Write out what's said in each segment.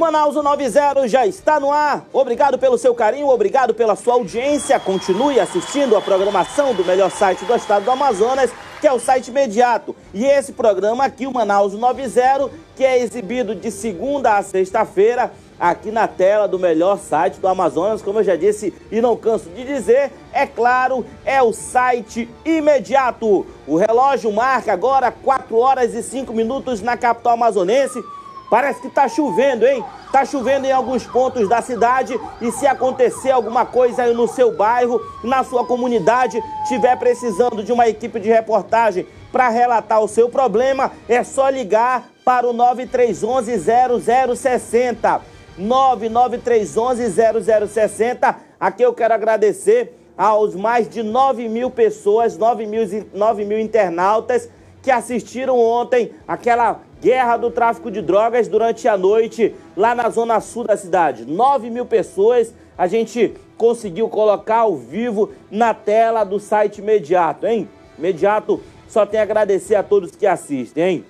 Manaus 90 já está no ar. Obrigado pelo seu carinho, obrigado pela sua audiência. Continue assistindo a programação do melhor site do estado do Amazonas, que é o site imediato. E esse programa aqui, o Manaus 90, que é exibido de segunda a sexta-feira aqui na tela do melhor site do Amazonas, como eu já disse e não canso de dizer, é claro, é o site imediato. O relógio marca agora 4 horas e 5 minutos na capital amazonense. Parece que tá chovendo, hein? Tá chovendo em alguns pontos da cidade e se acontecer alguma coisa aí no seu bairro, na sua comunidade, tiver precisando de uma equipe de reportagem para relatar o seu problema, é só ligar para o 9311 0060. 99311 0060. Aqui eu quero agradecer aos mais de 9 mil pessoas, 9 mil, 9 mil internautas que assistiram ontem aquela guerra do tráfico de drogas durante a noite lá na zona sul da cidade. 9 mil pessoas a gente conseguiu colocar ao vivo na tela do site imediato, hein? Imediato só tem a agradecer a todos que assistem, hein?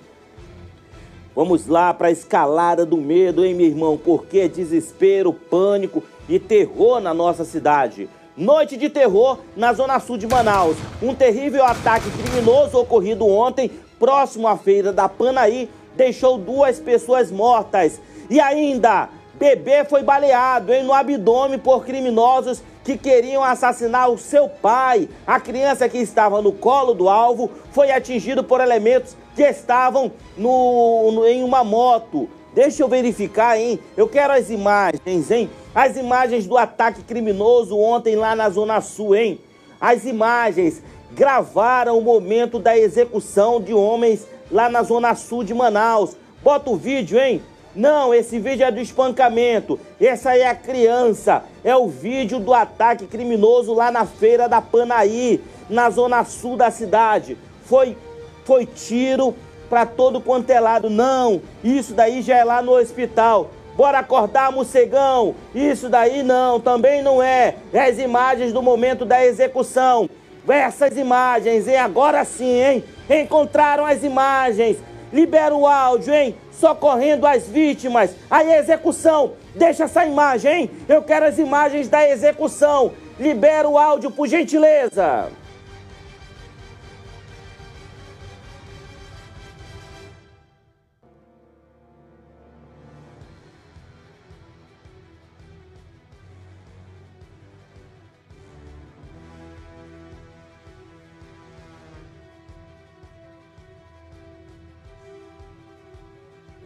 Vamos lá para a escalada do medo, hein, meu irmão? Porque desespero, pânico e terror na nossa cidade. Noite de terror na zona sul de Manaus. Um terrível ataque criminoso ocorrido ontem, próximo à feira da Panaí, deixou duas pessoas mortas. E ainda, bebê foi baleado hein, no abdômen por criminosos que queriam assassinar o seu pai. A criança que estava no colo do alvo foi atingido por elementos que estavam no, no, em uma moto. Deixa eu verificar, hein? Eu quero as imagens, hein? As imagens do ataque criminoso ontem lá na Zona Sul, hein? As imagens gravaram o momento da execução de homens lá na Zona Sul de Manaus. Bota o vídeo, hein? Não, esse vídeo é do espancamento. Essa é a criança. É o vídeo do ataque criminoso lá na feira da Panaí, na zona sul da cidade. Foi, foi tiro para todo quanto é lado. Não, isso daí já é lá no hospital. Bora acordar, morcegão. Isso daí não, também não é. É as imagens do momento da execução. Essas imagens, hein? Agora sim, hein? Encontraram as imagens. Libera o áudio, hein? Socorrendo as vítimas. Aí, execução. Deixa essa imagem, hein? Eu quero as imagens da execução. Libera o áudio, por gentileza.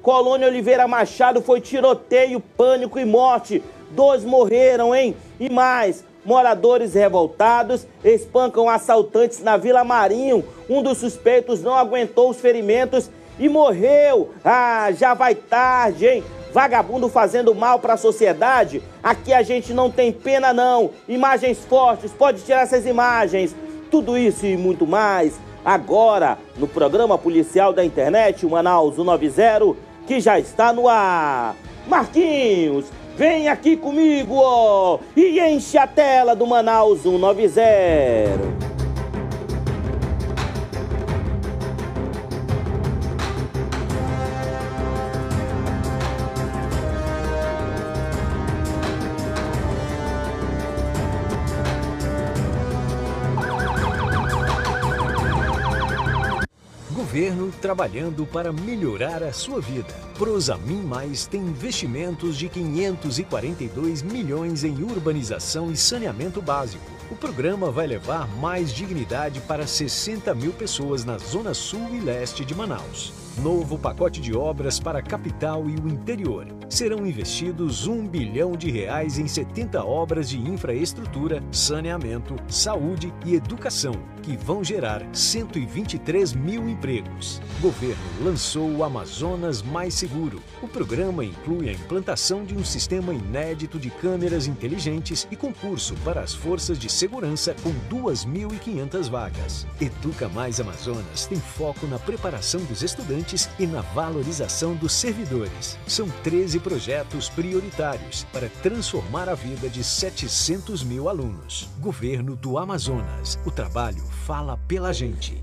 Colônia Oliveira Machado foi tiroteio, pânico e morte. Dois morreram, hein? E mais, moradores revoltados espancam assaltantes na Vila Marinho. Um dos suspeitos não aguentou os ferimentos e morreu. Ah, já vai tarde, hein? Vagabundo fazendo mal para a sociedade. Aqui a gente não tem pena não. Imagens fortes, pode tirar essas imagens. Tudo isso e muito mais agora no programa policial da internet, o Manaus 190 que já está no ar. Marquinhos, vem aqui comigo ó, e enche a tela do Manaus 190. Trabalhando para melhorar a sua vida. Prosamin Mais tem investimentos de 542 milhões em urbanização e saneamento básico. O programa vai levar mais dignidade para 60 mil pessoas na zona sul e leste de Manaus. Novo pacote de obras para a capital e o interior. Serão investidos um bilhão de reais em 70 obras de infraestrutura, saneamento, saúde e educação, que vão gerar 123 mil empregos. Governo lançou o Amazonas Mais Seguro. O programa inclui a implantação de um sistema inédito de câmeras inteligentes e concurso para as forças de segurança com 2.500 vagas. Educa Mais Amazonas tem foco na preparação dos estudantes estudantes e na valorização dos servidores. São 13 projetos prioritários para transformar a vida de 700 mil alunos. Governo do Amazonas. O trabalho fala pela gente.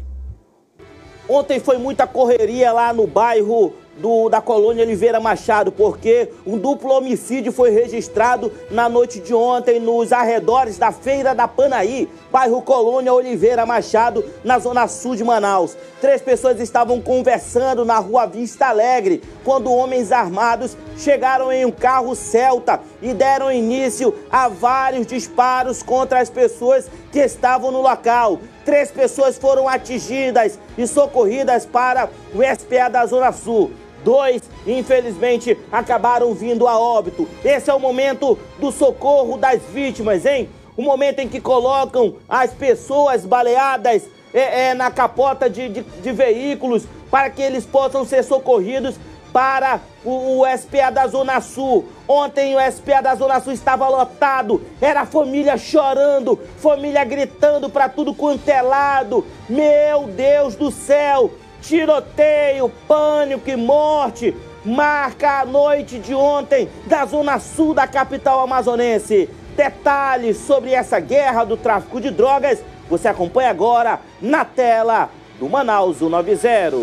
Ontem foi muita correria lá no bairro do, da colônia Oliveira Machado, porque um duplo homicídio foi registrado na noite de ontem nos arredores da Feira da Panaí, bairro Colônia Oliveira Machado, na zona sul de Manaus. Três pessoas estavam conversando na rua Vista Alegre quando homens armados chegaram em um carro Celta e deram início a vários disparos contra as pessoas que estavam no local. Três pessoas foram atingidas e socorridas para o SPA da Zona Sul. Dois, infelizmente, acabaram vindo a óbito. Esse é o momento do socorro das vítimas, hein? O momento em que colocam as pessoas baleadas é, é, na capota de, de, de veículos para que eles possam ser socorridos para o, o, SPA da Zona Sul. Ontem o SPA da Zona Sul estava lotado, era família chorando, família gritando para tudo quanto é lado. Meu Deus do céu! Tiroteio, pânico e morte marca a noite de ontem da Zona Sul da capital amazonense. Detalhes sobre essa guerra do tráfico de drogas você acompanha agora na tela do Manaus 190.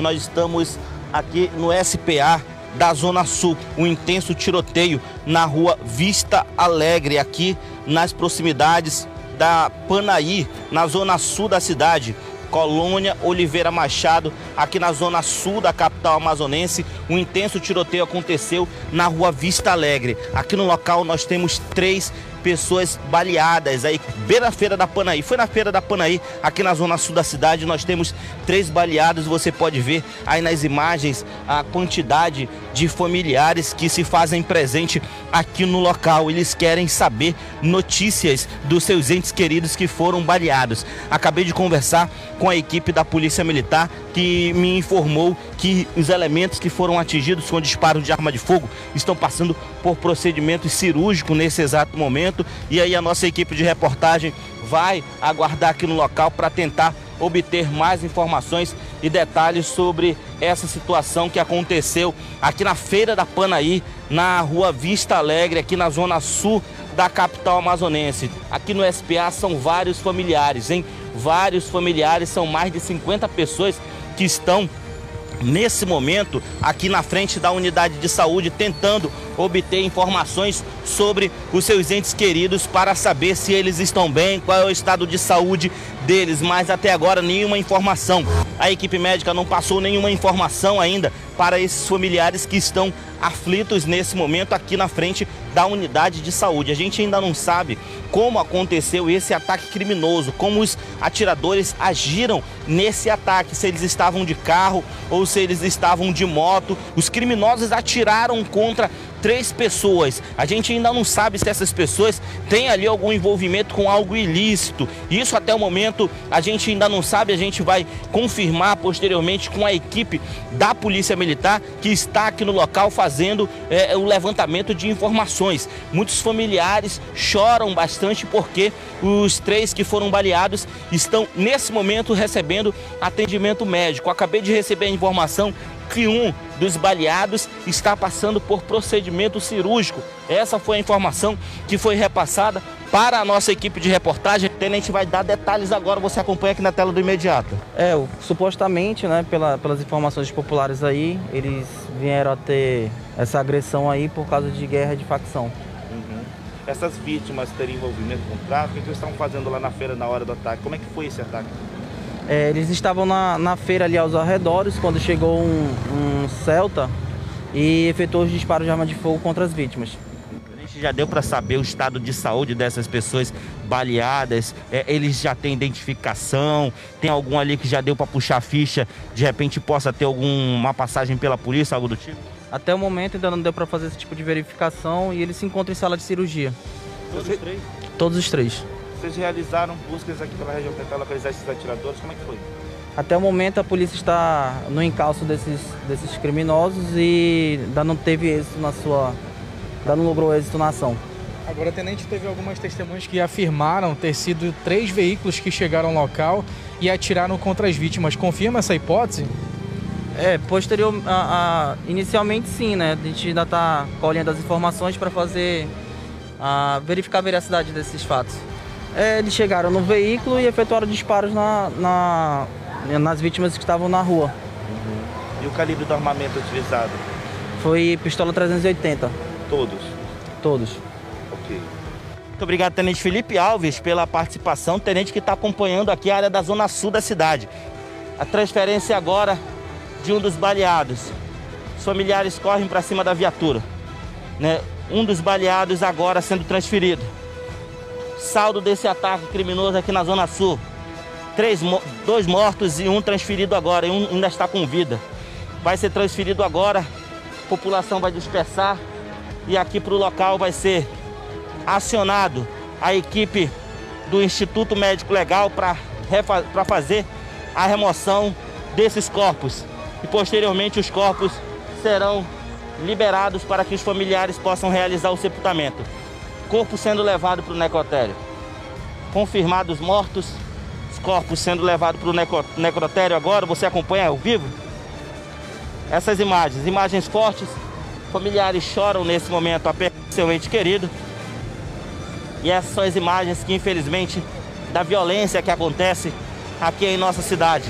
Nós estamos aqui no SPA da Zona Sul, um intenso tiroteio na rua Vista Alegre, aqui nas proximidades da Panaí, na zona sul da cidade. Colônia Oliveira Machado, aqui na zona sul da capital amazonense. Um intenso tiroteio aconteceu na rua Vista Alegre. Aqui no local nós temos três pessoas baleadas aí, bem na feira da Panaí. Foi na feira da Panaí, aqui na zona sul da cidade, nós temos três baleados. Você pode ver aí nas imagens a quantidade de familiares que se fazem presente aqui no local. Eles querem saber notícias dos seus entes queridos que foram baleados. Acabei de conversar com a equipe da Polícia Militar que me informou que os elementos que foram atingidos com disparos de arma de fogo estão passando por procedimento cirúrgico nesse exato momento. E aí a nossa equipe de reportagem vai aguardar aqui no local para tentar obter mais informações e detalhes sobre essa situação que aconteceu aqui na Feira da Panaí, na rua Vista Alegre, aqui na zona sul da capital amazonense. Aqui no SPA são vários familiares, hein? Vários familiares, são mais de 50 pessoas que estão nesse momento aqui na frente da unidade de saúde tentando obter informações sobre os seus entes queridos para saber se eles estão bem, qual é o estado de saúde deles, mas até agora nenhuma informação. A equipe médica não passou nenhuma informação ainda para esses familiares que estão aflitos nesse momento aqui na frente da unidade de saúde. A gente ainda não sabe como aconteceu esse ataque criminoso, como os atiradores agiram nesse ataque, se eles estavam de carro ou se eles estavam de moto. Os criminosos atiraram contra três pessoas. A gente ainda não sabe se essas pessoas têm ali algum envolvimento com algo ilícito. Isso até o momento a gente ainda não sabe, a gente vai confirmar posteriormente com a equipe da Polícia Militar que está aqui no local fazendo é, o levantamento de informações. Muitos familiares choram bastante porque os três que foram baleados estão nesse momento recebendo atendimento médico. Acabei de receber a informação que um dos baleados está passando por procedimento cirúrgico. Essa foi a informação que foi repassada para a nossa equipe de reportagem. O tenente vai dar detalhes agora, você acompanha aqui na tela do imediato. É, supostamente, né, pela, pelas informações populares aí, eles vieram a ter essa agressão aí por causa de guerra de facção. Uhum. Essas vítimas teriam envolvimento com tráfico, o que eles estavam fazendo lá na feira na hora do ataque? Como é que foi esse ataque? É, eles estavam na, na feira ali aos arredores quando chegou um, um Celta e efetuou os disparos de arma de fogo contra as vítimas. A gente já deu para saber o estado de saúde dessas pessoas baleadas? É, eles já têm identificação? Tem algum ali que já deu para puxar a ficha? De repente possa ter alguma passagem pela polícia, algo do tipo? Até o momento ainda não deu para fazer esse tipo de verificação e eles se encontram em sala de cirurgia. Todos os três? Todos os três. Vocês realizaram buscas aqui pela região tentar localizar esses atiradores, como é que foi? Até o momento a polícia está no encalço desses, desses criminosos e ainda não teve êxito na sua. ainda não logrou êxito na ação. Agora, Tenente, teve algumas testemunhas que afirmaram ter sido três veículos que chegaram ao local e atiraram contra as vítimas. Confirma essa hipótese? É, posterior, a, a, inicialmente sim, né? A gente ainda está colhendo as informações para fazer, a, verificar a veracidade desses fatos. É, eles chegaram no veículo e efetuaram disparos na, na, nas vítimas que estavam na rua. E o calibre do armamento utilizado? Foi pistola 380. Todos? Todos. Ok. Muito obrigado, Tenente Felipe Alves, pela participação. Tenente que está acompanhando aqui a área da zona sul da cidade. A transferência agora de um dos baleados. Os familiares correm para cima da viatura. Né? Um dos baleados agora sendo transferido. Saldo desse ataque criminoso aqui na Zona Sul. Três, dois mortos e um transferido agora, e um ainda está com vida. Vai ser transferido agora, a população vai dispersar e aqui para o local vai ser acionado a equipe do Instituto Médico Legal para fazer a remoção desses corpos. E posteriormente os corpos serão liberados para que os familiares possam realizar o sepultamento. Corpo sendo levado para o necrotério. Confirmados mortos, os corpos sendo levados para o necrotério agora, você acompanha ao vivo? Essas imagens, imagens fortes, familiares choram nesse momento a perda do seu ente querido. E essas são as imagens que, infelizmente, da violência que acontece aqui em nossa cidade.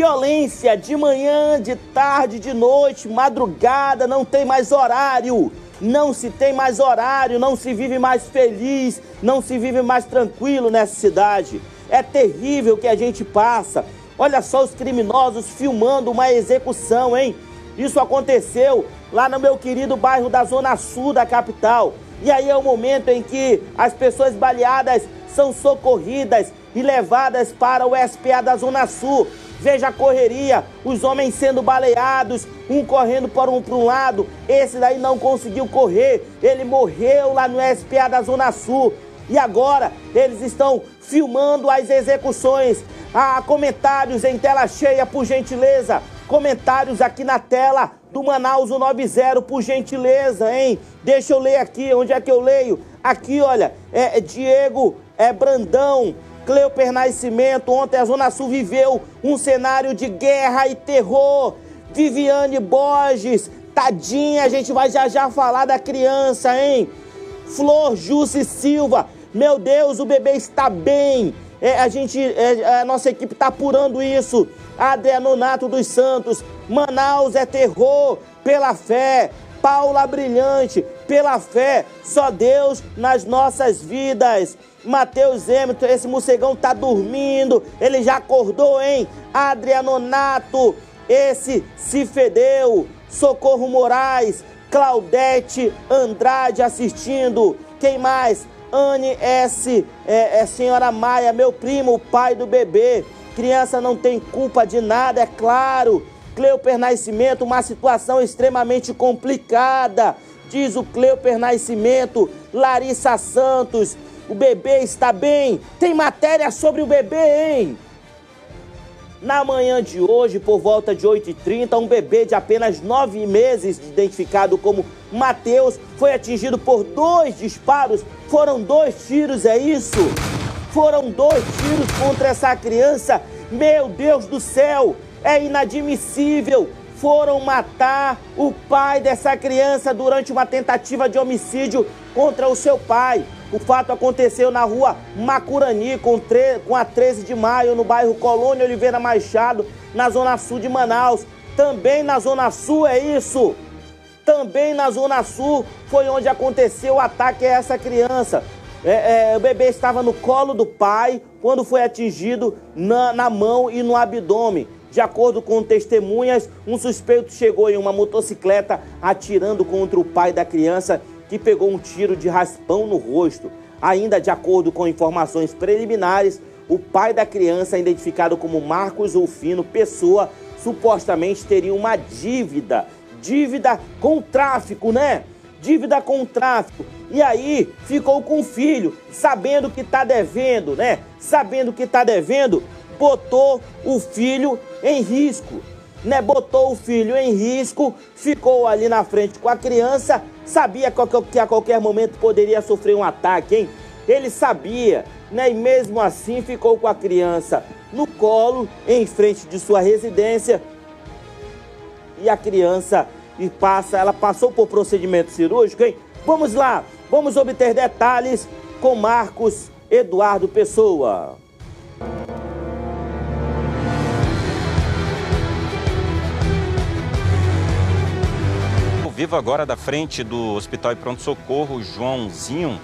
Violência de manhã, de tarde, de noite, madrugada, não tem mais horário. Não se tem mais horário, não se vive mais feliz, não se vive mais tranquilo nessa cidade. É terrível o que a gente passa. Olha só os criminosos filmando uma execução, hein? Isso aconteceu lá no meu querido bairro da Zona Sul da capital. E aí é o momento em que as pessoas baleadas são socorridas e levadas para o SPA da Zona Sul. Veja a correria, os homens sendo baleados, um correndo para um, para um lado, esse daí não conseguiu correr, ele morreu lá no SPA da Zona Sul. E agora eles estão filmando as execuções. Ah, comentários em tela cheia, por gentileza. Comentários aqui na tela do Manaus 90, por gentileza, hein? Deixa eu ler aqui, onde é que eu leio? Aqui, olha, é, é Diego é Brandão, Cleuper Nascimento. Ontem a Zona Sul viveu um cenário de guerra e terror. Viviane Borges, tadinha, a gente vai já já falar da criança, hein? Flor Jusce Silva, meu Deus, o bebê está bem. É, a gente, é, a nossa equipe está apurando isso. Adriano Nato dos Santos, Manaus é terror pela fé. Paula Brilhante, pela fé, só Deus nas nossas vidas. Matheus Emerson, esse morcegão tá dormindo, ele já acordou, hein? Adriano Nato, esse se fedeu. Socorro Moraes, Claudete Andrade assistindo. Quem mais? Anne S. É, é, senhora Maia, meu primo, o pai do bebê. Criança não tem culpa de nada, é claro. Cleuper Nascimento, uma situação extremamente complicada. Diz o Cleuper Nascimento, Larissa Santos, o bebê está bem. Tem matéria sobre o bebê, hein? Na manhã de hoje, por volta de 8h30, um bebê de apenas 9 meses, identificado como Mateus, foi atingido por dois disparos. Foram dois tiros, é isso? Foram dois tiros contra essa criança. Meu Deus do céu, é inadmissível. Foram matar o pai dessa criança durante uma tentativa de homicídio contra o seu pai. O fato aconteceu na rua Macurani, com, com a 13 de maio, no bairro Colônia Oliveira Machado, na zona sul de Manaus. Também na zona sul é isso. Também na zona sul foi onde aconteceu o ataque a essa criança. É, é, o bebê estava no colo do pai quando foi atingido na, na mão e no abdômen. De acordo com testemunhas, um suspeito chegou em uma motocicleta atirando contra o pai da criança que pegou um tiro de raspão no rosto. Ainda de acordo com informações preliminares, o pai da criança, identificado como Marcos Ulfino Pessoa, supostamente teria uma dívida. Dívida com tráfico, né? Dívida com tráfico. E aí ficou com o filho, sabendo que está devendo, né? Sabendo que está devendo, botou o filho em risco né, botou o filho em risco, ficou ali na frente com a criança, sabia que a qualquer momento poderia sofrer um ataque, hein? Ele sabia, né, e mesmo assim ficou com a criança no colo, em frente de sua residência. E a criança e passa, ela passou por procedimento cirúrgico, hein? Vamos lá, vamos obter detalhes com Marcos Eduardo Pessoa. Vivo agora da frente do Hospital e Pronto Socorro Joãozinho,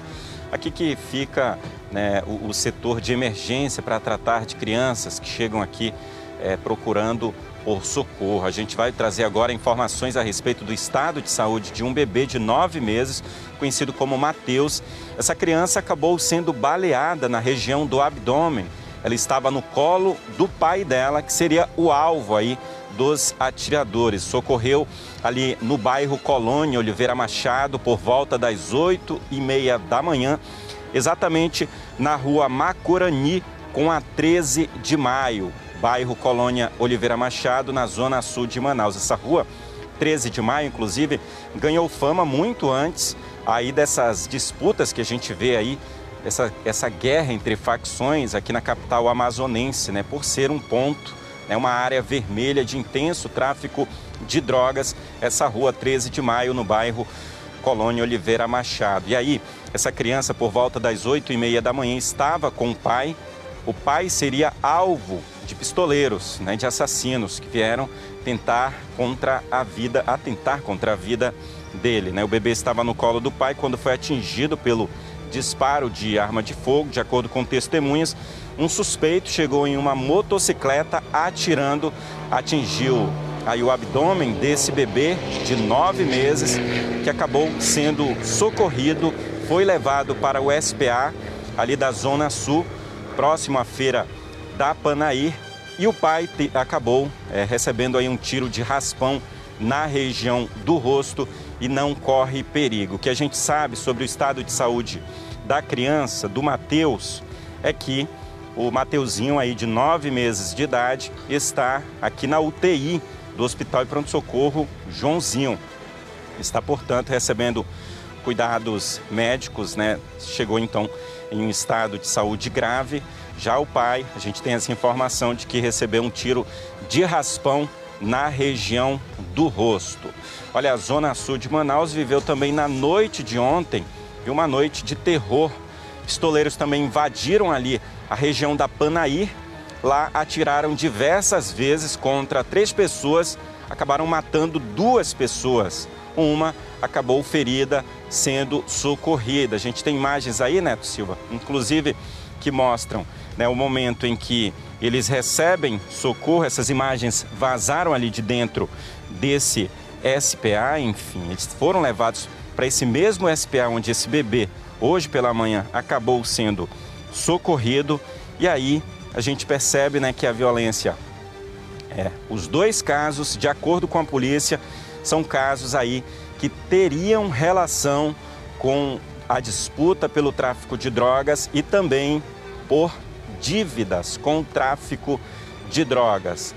aqui que fica né, o, o, setor de emergência para tratar de crianças que chegam aqui é, procurando por socorro. A gente vai trazer agora informações a respeito do estado de saúde de um bebê de nove meses, conhecido como Mateus. Essa criança acabou sendo baleada na região do abdômen. Ela estava no colo do pai dela, que seria o alvo aí dos atiradores. Socorreu ali no bairro Colônia Oliveira Machado por volta das oito e meia da manhã, exatamente na rua Macorani com a 13 de maio, bairro Colônia Oliveira Machado, na zona sul de Manaus. Essa rua, 13 de maio, inclusive, ganhou fama muito antes aí dessas disputas que a gente vê aí essa, essa guerra entre facções aqui na capital amazonense, né, por ser um ponto é uma área vermelha de intenso tráfico de drogas, essa rua 13 de maio, no bairro Colônia Oliveira Machado. E aí, essa criança, por volta das 8 e meia da manhã, estava com o pai. O pai seria alvo de pistoleiros, né, de assassinos que vieram tentar contra a vida, atentar contra a vida dele. Né? O bebê estava no colo do pai quando foi atingido pelo disparo de arma de fogo, de acordo com testemunhas. Um suspeito chegou em uma motocicleta atirando, atingiu aí o abdômen desse bebê de nove meses, que acabou sendo socorrido, foi levado para o SPA, ali da Zona Sul, próximo à feira da Panaí, e o pai acabou é, recebendo aí um tiro de raspão na região do rosto e não corre perigo. O que a gente sabe sobre o estado de saúde da criança, do Mateus, é que o Mateuzinho aí de nove meses de idade está aqui na UTI do Hospital e Pronto Socorro Joãozinho. Está, portanto, recebendo cuidados médicos, né? Chegou então em um estado de saúde grave. Já o pai, a gente tem essa informação de que recebeu um tiro de raspão na região do rosto. Olha, a zona sul de Manaus viveu também na noite de ontem uma noite de terror. Pistoleiros também invadiram ali a região da Panaí. Lá atiraram diversas vezes contra três pessoas, acabaram matando duas pessoas. Uma acabou ferida, sendo socorrida. A gente tem imagens aí, Neto Silva, inclusive que mostram né, o momento em que eles recebem socorro. Essas imagens vazaram ali de dentro desse SPA, enfim, eles foram levados para esse mesmo SPA onde esse bebê, hoje pela manhã, acabou sendo socorrido. E aí a gente percebe né, que a violência, é, os dois casos, de acordo com a polícia, são casos aí que teriam relação com a disputa pelo tráfico de drogas e também por dívidas com o tráfico de drogas.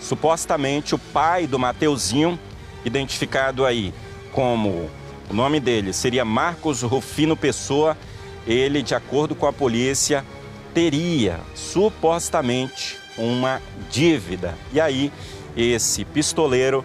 Supostamente o pai do Mateuzinho, identificado aí como o nome dele seria Marcos Rufino Pessoa. Ele, de acordo com a polícia, teria supostamente uma dívida. E aí, esse pistoleiro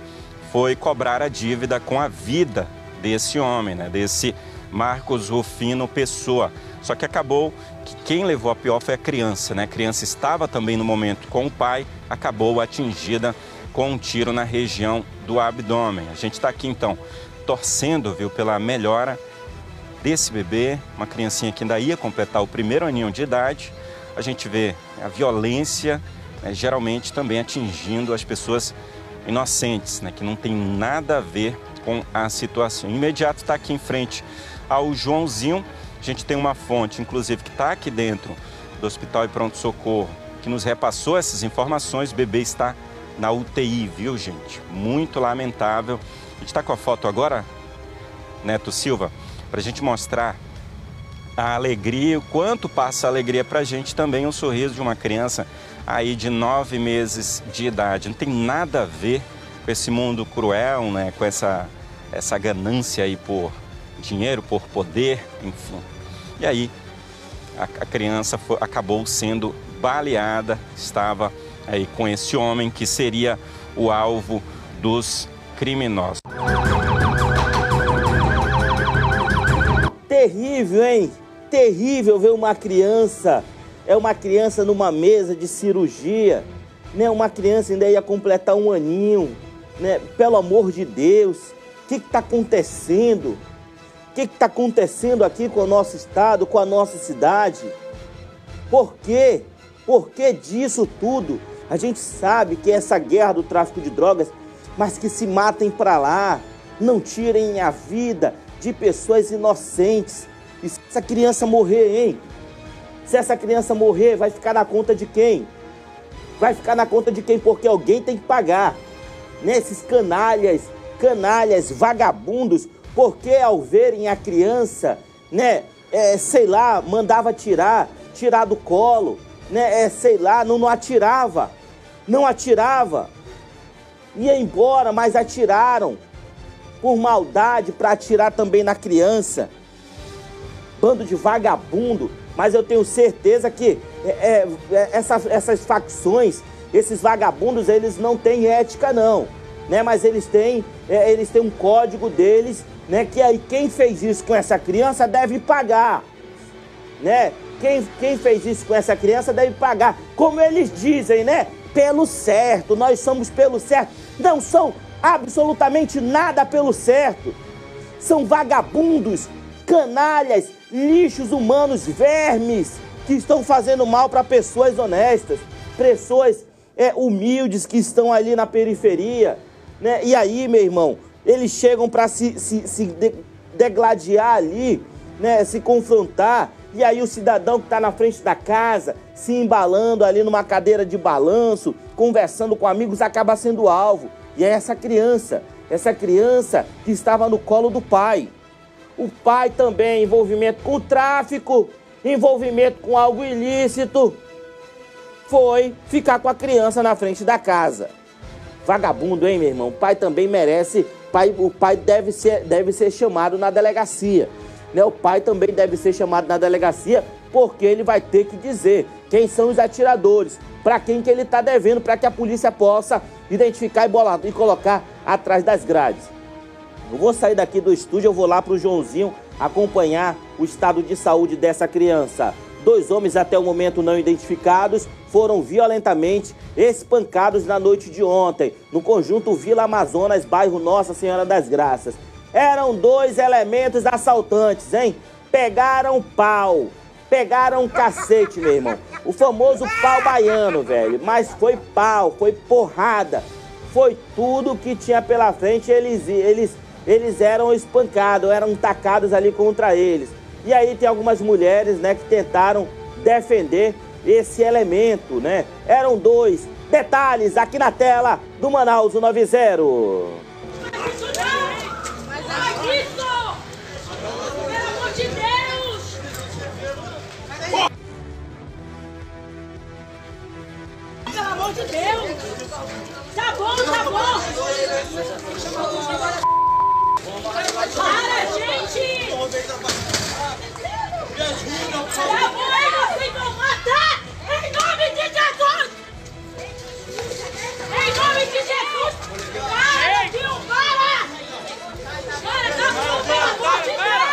foi cobrar a dívida com a vida desse homem, né? desse Marcos Rufino Pessoa. Só que acabou que quem levou a pior foi a criança, né? A criança estava também no momento com o pai, acabou atingida com um tiro na região do abdômen. A gente está aqui então torcendo, viu, pela melhora desse bebê, uma criancinha que ainda ia completar o primeiro aninho de idade. A gente vê a violência né, geralmente também atingindo as pessoas inocentes, né, que não tem nada a ver com a situação. Imediato está aqui em frente ao Joãozinho. A gente tem uma fonte, inclusive, que está aqui dentro do Hospital e Pronto Socorro, que nos repassou essas informações. O bebê está na UTI, viu, gente? Muito lamentável. A gente está com a foto agora, Neto Silva, para a gente mostrar a alegria, o quanto passa a alegria para a gente também o sorriso de uma criança aí de nove meses de idade. Não tem nada a ver com esse mundo cruel, né? com essa, essa ganância aí por dinheiro, por poder, enfim. E aí a, a criança foi, acabou sendo baleada, estava aí com esse homem que seria o alvo dos criminosos. Terrível, hein? Terrível ver uma criança, é uma criança numa mesa de cirurgia, né? Uma criança ainda ia completar um aninho, né? Pelo amor de Deus, o que está acontecendo? O que está acontecendo aqui com o nosso estado, com a nossa cidade? Por quê? Por que disso tudo? A gente sabe que é essa guerra do tráfico de drogas, mas que se matem para lá, não tirem a vida de pessoas inocentes. E se essa criança morrer, hein? Se essa criança morrer, vai ficar na conta de quem? Vai ficar na conta de quem? Porque alguém tem que pagar. Nesses canalhas, canalhas, vagabundos, porque ao verem a criança, né, é, sei lá, mandava tirar, tirar do colo, né, é, sei lá, não, não atirava, não atirava, ia embora, mas atiraram por maldade para atirar também na criança. Bando de vagabundo, mas eu tenho certeza que é, é, é essas, essas facções, esses vagabundos, eles não têm ética não, né? Mas eles têm, é, eles têm um código deles, né? Que aí quem fez isso com essa criança deve pagar, né? Quem, quem fez isso com essa criança deve pagar, como eles dizem, né? Pelo certo, nós somos pelo certo. Não são absolutamente nada pelo certo. São vagabundos, canalhas, lixos humanos, vermes que estão fazendo mal para pessoas honestas, pessoas é, humildes que estão ali na periferia. Né? E aí, meu irmão, eles chegam para se, se, se de, degladiar ali, né? se confrontar. E aí o cidadão que está na frente da casa, se embalando ali numa cadeira de balanço, conversando com amigos, acaba sendo alvo. E é essa criança, essa criança que estava no colo do pai. O pai também, envolvimento com tráfico, envolvimento com algo ilícito, foi ficar com a criança na frente da casa. Vagabundo, hein, meu irmão? O pai também merece. Pai, o pai deve ser, deve ser chamado na delegacia. Né? O pai também deve ser chamado na delegacia porque ele vai ter que dizer quem são os atiradores, para quem que ele está devendo, para que a polícia possa identificar e, bolar, e colocar atrás das grades. Eu vou sair daqui do estúdio, eu vou lá para o Joãozinho acompanhar o estado de saúde dessa criança. Dois homens até o momento não identificados foram violentamente espancados na noite de ontem, no conjunto Vila Amazonas, bairro Nossa Senhora das Graças. Eram dois elementos assaltantes, hein? Pegaram pau, pegaram um cacete, meu irmão. O famoso pau baiano, velho. Mas foi pau, foi porrada. Foi tudo que tinha pela frente. Eles, eles, eles eram espancados, eram tacados ali contra eles. E aí tem algumas mulheres, né, que tentaram defender esse elemento, né? Eram dois. Detalhes aqui na tela do Manaus 90. Amor de Deus! Tá bom, tá bom! Para, gente! Tá bom, aí vocês vão matar! Em nome de Jesus! Em nome de Jesus! Para, tio, para! Para, tá bom, pelo amor de Deus!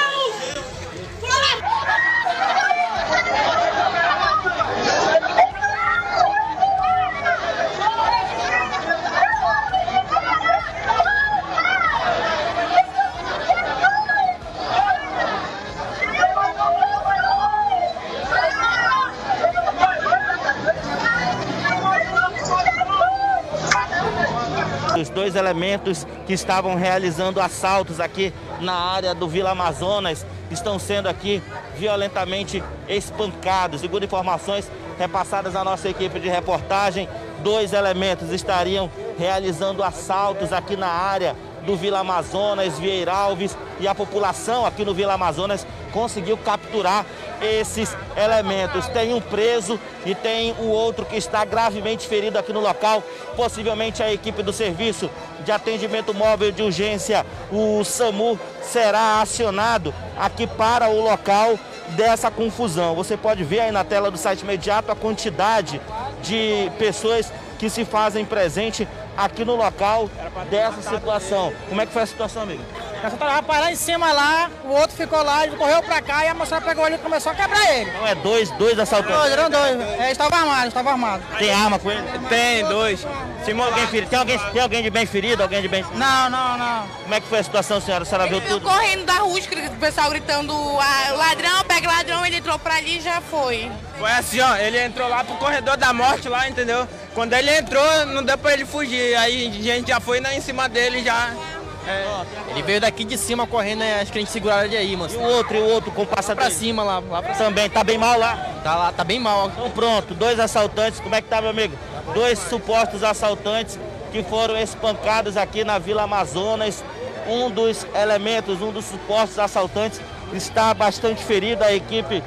Os dois elementos que estavam realizando assaltos aqui na área do Vila Amazonas estão sendo aqui violentamente espancados. Segundo informações repassadas à nossa equipe de reportagem, dois elementos estariam realizando assaltos aqui na área do Vila Amazonas, Vieira Alves e a população aqui no Vila Amazonas conseguiu capturar esses elementos. Tem um preso e tem o outro que está gravemente ferido aqui no local. Possivelmente a equipe do serviço de atendimento móvel de urgência, o SAMU, será acionado aqui para o local dessa confusão. Você pode ver aí na tela do site imediato a quantidade de pessoas que se fazem presente aqui no local dessa situação. Como é que foi a situação, amigo? Nós só rapaz lá em cima lá, o outro ficou lá, ele correu pra cá e a moça pegou ele e começou a quebrar ele. Então é dois, dois assaltantes. Dois, eram dois. Eles estavam armados, estavam armados. Tem arma com ele? Tem, dois. Tem alguém, ferido? Tem, alguém, tem alguém de bem ferido? Alguém de bem Não, não, não. Como é que foi a situação, senhora? A senhora viu Ele tudo? correndo da rua, o pessoal gritando, ah, ladrão, pega ladrão, ele entrou pra ali e já foi. Foi assim, ó, ele entrou lá pro corredor da morte lá, entendeu? Quando ele entrou, não deu pra ele fugir. Aí a gente já foi lá em cima dele já. Ele veio daqui de cima correndo, né? acho que a gente seguraram ele aí, moço. E o outro, e o outro com passa Pra cima lá, lá pra cima. Também, tá bem mal lá? Tá lá, tá bem mal. Então pronto, dois assaltantes, como é que tá, meu amigo? Dois supostos assaltantes que foram espancados aqui na Vila Amazonas. Um dos elementos, um dos supostos assaltantes está bastante ferido. A equipe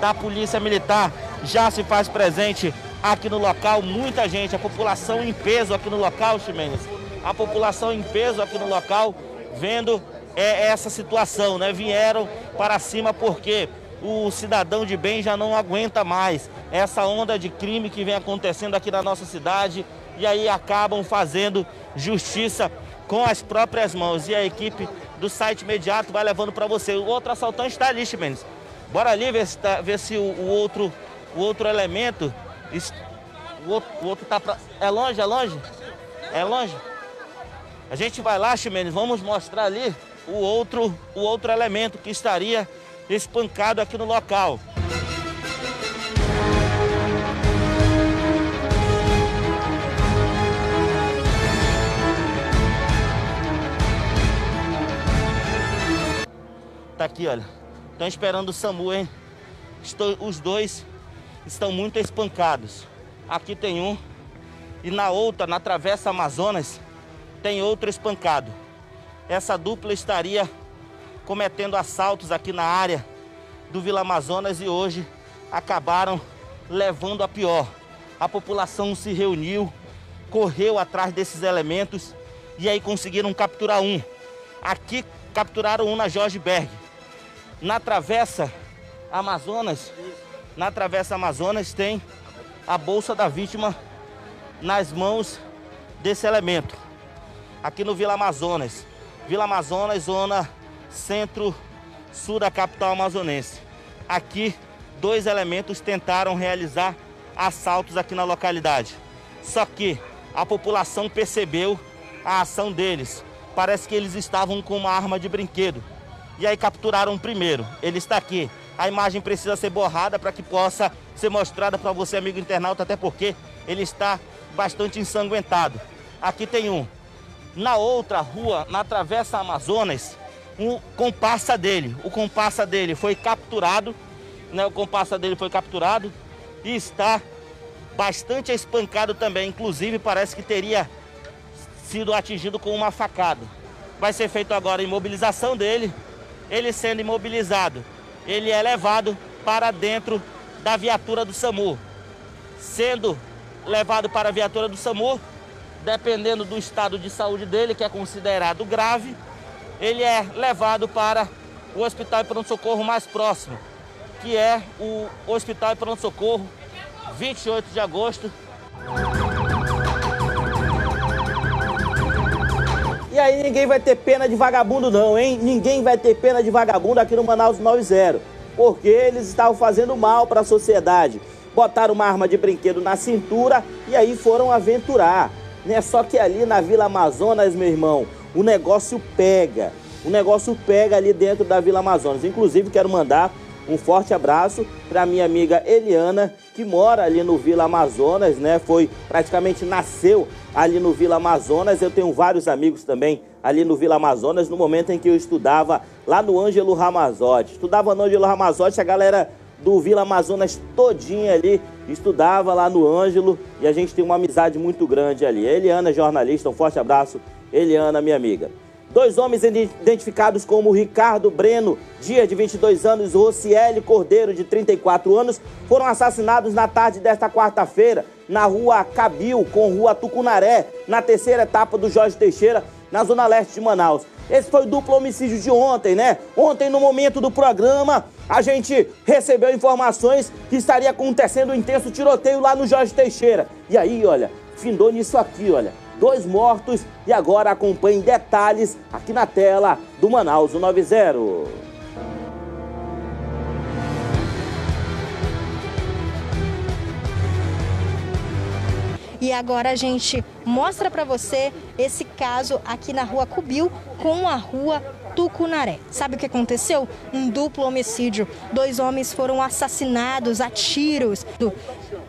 da Polícia Militar já se faz presente aqui no local. Muita gente, a população em peso aqui no local, Ximenes. A população em peso aqui no local, vendo é, essa situação, né? Vieram para cima porque o cidadão de bem já não aguenta mais essa onda de crime que vem acontecendo aqui na nossa cidade e aí acabam fazendo justiça com as próprias mãos. E a equipe do site imediato vai levando para você. O outro assaltante está ali, Ximenes. Bora ali ver se, tá- ver se o, o outro, o outro elemento. O outro, o outro tá pra... É longe, é longe? É longe? A gente vai lá, Ximenes, vamos mostrar ali o outro, o outro elemento que estaria espancado aqui no local. Tá aqui, olha. Estão esperando o SAMU, hein? Estou- os dois estão muito espancados. Aqui tem um. E na outra, na Travessa Amazonas, tem outro espancado. Essa dupla estaria cometendo assaltos aqui na área do Vila Amazonas e hoje acabaram levando a pior. A população se reuniu, correu atrás desses elementos e aí conseguiram capturar um. Aqui capturaram um na Jorge Berg. Na Travessa Amazonas, na Travessa Amazonas tem a bolsa da vítima nas mãos desse elemento. Aqui no Vila Amazonas. Vila Amazonas, zona centro-sul da capital amazonense. Aqui, dois elementos tentaram realizar assaltos aqui na localidade. Só que a população percebeu a ação deles. Parece que eles estavam com uma arma de brinquedo. E aí capturaram o primeiro. Ele está aqui. A imagem precisa ser borrada para que possa ser mostrada para você, amigo internauta, até porque ele está bastante ensanguentado. Aqui tem um. Na outra rua, na Travessa Amazonas, um comparsa dele. O comparsa dele foi capturado, né? O comparsa dele foi capturado e está bastante espancado também. Inclusive, parece que teria sido atingido com uma facada. Vai ser feito agora a imobilização dele. Ele sendo imobilizado, ele é levado para dentro da viatura do SAMU. Sendo levado para a viatura do SAMU, dependendo do estado de saúde dele, que é considerado grave, ele é levado para o hospital de pronto-socorro mais próximo, que é o Hospital de Pronto-Socorro 28 de agosto. E aí ninguém vai ter pena de vagabundo não, hein? Ninguém vai ter pena de vagabundo aqui no Manaus 90. Porque eles estavam fazendo mal para a sociedade. Botaram uma arma de brinquedo na cintura e aí foram aventurar. Né? Só que ali na Vila Amazonas, meu irmão, o negócio pega. O negócio pega ali dentro da Vila Amazonas. Inclusive, quero mandar um forte abraço para minha amiga Eliana, que mora ali no Vila Amazonas, né? Foi praticamente nasceu ali no Vila Amazonas. Eu tenho vários amigos também ali no Vila Amazonas, no momento em que eu estudava lá no Ângelo Ramazotti. Estudava no Ângelo Ramazotti, a galera do Vila Amazonas todinha ali estudava lá no Ângelo e a gente tem uma amizade muito grande ali. Eliana, jornalista, um forte abraço. Eliana, minha amiga. Dois homens identificados como Ricardo Breno, Dias, de 22 anos, e Rocieli Cordeiro, de 34 anos, foram assassinados na tarde desta quarta-feira, na rua Cabil, com rua Tucunaré, na terceira etapa do Jorge Teixeira, na zona leste de Manaus. Esse foi o duplo homicídio de ontem, né? Ontem, no momento do programa, a gente recebeu informações que estaria acontecendo um intenso tiroteio lá no Jorge Teixeira. E aí, olha, findou nisso aqui, olha. Dois mortos e agora acompanhe detalhes aqui na tela do Manaus 90. E agora a gente mostra para você esse caso aqui na Rua Cubil com a Rua Tucunaré. Sabe o que aconteceu? Um duplo homicídio. Dois homens foram assassinados a tiros.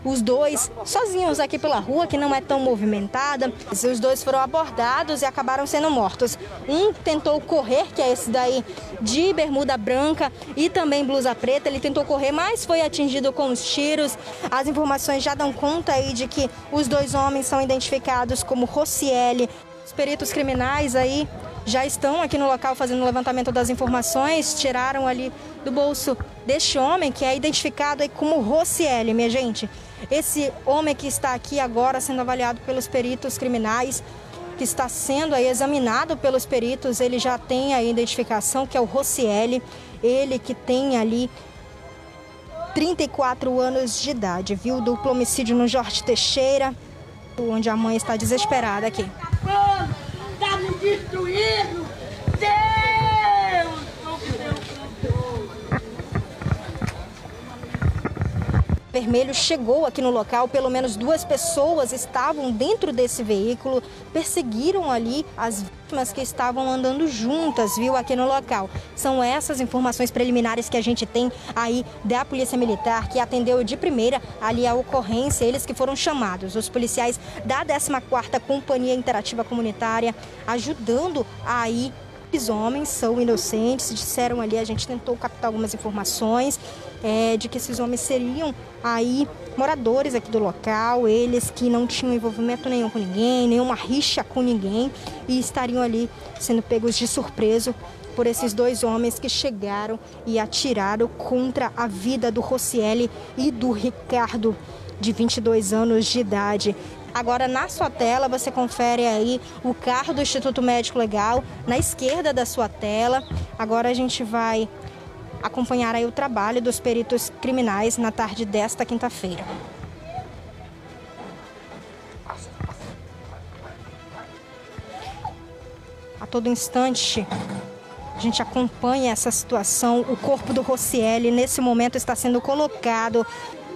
Os dois sozinhos aqui pela rua, que não é tão movimentada. Os dois foram abordados e acabaram sendo mortos. Um tentou correr, que é esse daí de bermuda branca e também blusa preta. Ele tentou correr, mas foi atingido com os tiros. As informações já dão conta aí de que os dois homens são identificados como Rocieli. Os peritos criminais aí já estão aqui no local fazendo o levantamento das informações, tiraram ali do bolso deste homem, que é identificado aí como Rocieli, minha gente. Esse homem que está aqui agora sendo avaliado pelos peritos criminais, que está sendo aí examinado pelos peritos, ele já tem a identificação, que é o Rocieli, ele que tem ali 34 anos de idade, viu? Duplo homicídio no Jorge Teixeira, onde a mãe está desesperada aqui destruindo! Deus! Vermelho chegou aqui no local, pelo menos duas pessoas estavam dentro desse veículo, perseguiram ali as vítimas que estavam andando juntas, viu, aqui no local. São essas informações preliminares que a gente tem aí da Polícia Militar, que atendeu de primeira ali a ocorrência, eles que foram chamados, os policiais da 14ª Companhia Interativa Comunitária, ajudando aí. Os homens são inocentes, disseram ali, a gente tentou captar algumas informações é, de que esses homens seriam aí moradores aqui do local, eles que não tinham envolvimento nenhum com ninguém, nenhuma rixa com ninguém e estariam ali sendo pegos de surpresa por esses dois homens que chegaram e atiraram contra a vida do Rocieli e do Ricardo, de 22 anos de idade. Agora na sua tela você confere aí o carro do Instituto Médico Legal na esquerda da sua tela. Agora a gente vai acompanhar aí o trabalho dos peritos criminais na tarde desta quinta-feira. A todo instante, a gente acompanha essa situação. O corpo do Rocieli, nesse momento, está sendo colocado.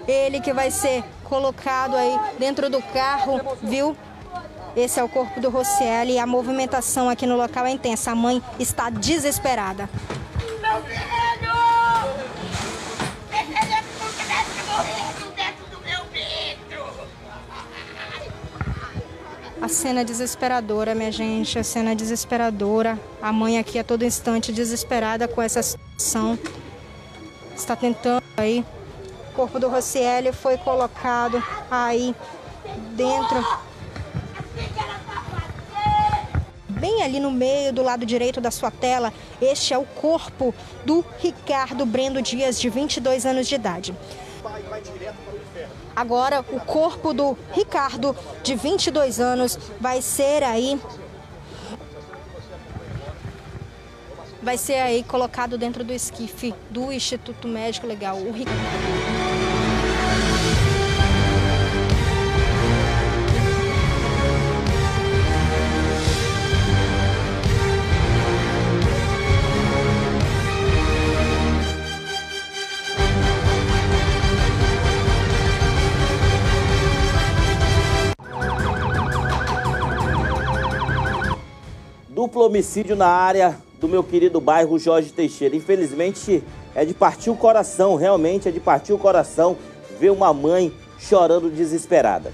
Ele que vai ser colocado aí dentro do carro, viu? Esse é o corpo do Rocieli e a movimentação aqui no local é intensa. A mãe está desesperada. Meu A cena é desesperadora, minha gente. A cena é desesperadora. A mãe aqui a todo instante desesperada com essa situação. Está tentando aí. O corpo do Rocieli foi colocado aí dentro. Bem ali no meio, do lado direito da sua tela, este é o corpo do Ricardo Brendo Dias, de 22 anos de idade. Agora, o corpo do Ricardo, de 22 anos, vai ser aí. Vai ser aí colocado dentro do esquife do Instituto Médico Legal. Duplo homicídio na área do meu querido bairro Jorge Teixeira. Infelizmente é de partir o coração, realmente é de partir o coração ver uma mãe chorando desesperada.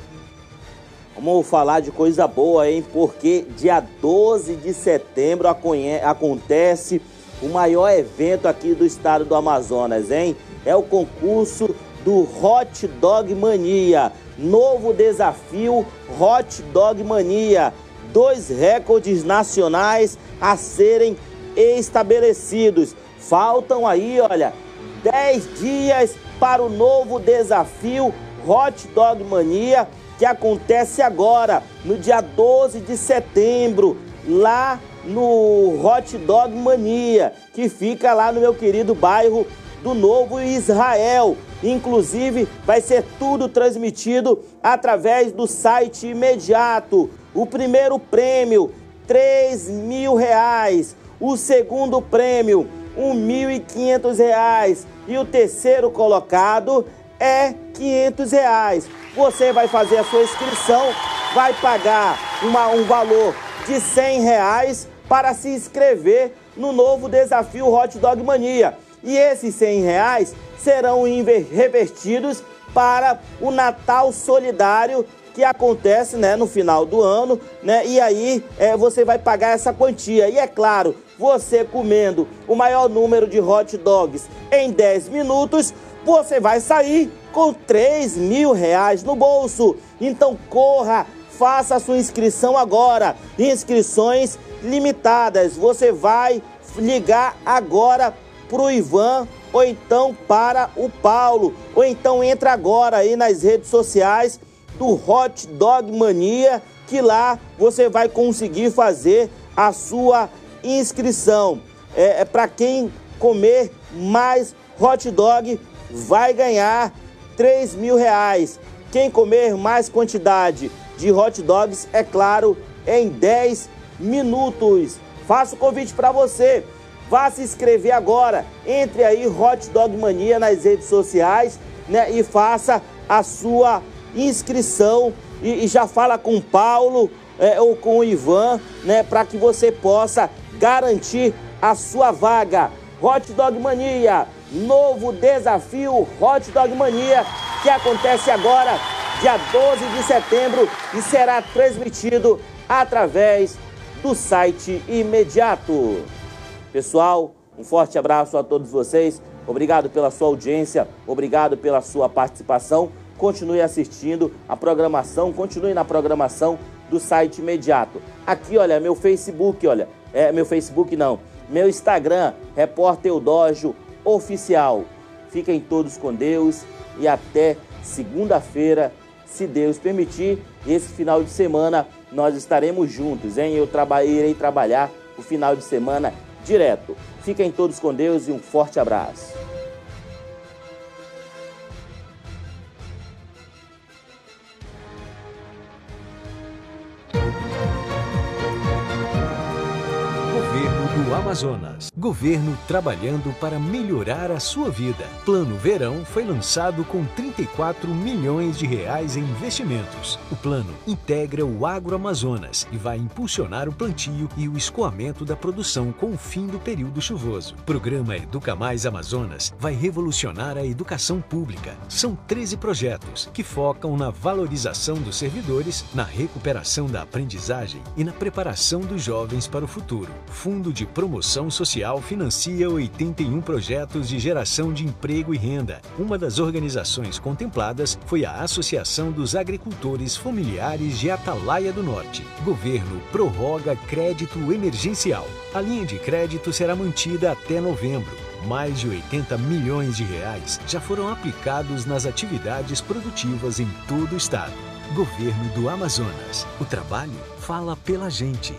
Vamos falar de coisa boa, hein? Porque dia 12 de setembro acontece o maior evento aqui do estado do Amazonas, hein? É o concurso do Hot Dog Mania. Novo desafio Hot Dog Mania dois recordes nacionais a serem estabelecidos. Faltam aí, olha, 10 dias para o novo desafio Hot Dog Mania, que acontece agora, no dia 12 de setembro, lá no Hot Dog Mania, que fica lá no meu querido bairro do Novo Israel. Inclusive, vai ser tudo transmitido através do site imediato. O primeiro prêmio, 3 mil reais. O segundo prêmio, R$ 1.500. E o terceiro colocado é 500 reais. Você vai fazer a sua inscrição, vai pagar uma, um valor de 100 reais para se inscrever no novo desafio Hot Dog Mania. E esses 100 reais serão revertidos para o Natal Solidário que acontece né, no final do ano, né? E aí é, você vai pagar essa quantia. E é claro, você comendo o maior número de hot dogs em 10 minutos, você vai sair com 3 mil reais no bolso. Então corra, faça a sua inscrição agora. Inscrições limitadas. Você vai ligar agora pro Ivan ou então para o Paulo, ou então entra agora aí nas redes sociais do Hot Dog Mania, que lá você vai conseguir fazer a sua inscrição. É, é para quem comer mais hot dog vai ganhar 3 mil reais. Quem comer mais quantidade de hot dogs, é claro, em 10 minutos. Faço o convite para você. Vá se inscrever agora. Entre aí, Hot Dog Mania nas redes sociais né, e faça a sua inscrição. E, e já fala com Paulo é, ou com o Ivan, né, para que você possa garantir a sua vaga. Hot Dog Mania, novo desafio Hot Dog Mania, que acontece agora, dia 12 de setembro, e será transmitido através do site imediato. Pessoal, um forte abraço a todos vocês. Obrigado pela sua audiência, obrigado pela sua participação. Continue assistindo a programação, continue na programação do site imediato. Aqui, olha, meu Facebook, olha, é meu Facebook não, meu Instagram, Repórter Eudógio Oficial. Fiquem todos com Deus e até segunda-feira, se Deus permitir. Esse final de semana nós estaremos juntos, hein? Eu irei trabalhar o final de semana direto. Fiquem todos com Deus e um forte abraço. Amazonas. Governo trabalhando para melhorar a sua vida. Plano Verão foi lançado com 34 milhões de reais em investimentos. O plano integra o Agroamazonas e vai impulsionar o plantio e o escoamento da produção com o fim do período chuvoso. O programa Educa Mais Amazonas vai revolucionar a educação pública. São 13 projetos que focam na valorização dos servidores, na recuperação da aprendizagem e na preparação dos jovens para o futuro. Fundo de Promoção Social financia 81 projetos de geração de emprego e renda. Uma das organizações contempladas foi a Associação dos Agricultores Familiares de Atalaia do Norte. Governo prorroga crédito emergencial. A linha de crédito será mantida até novembro. Mais de 80 milhões de reais já foram aplicados nas atividades produtivas em todo o estado. Governo do Amazonas. O trabalho fala pela gente.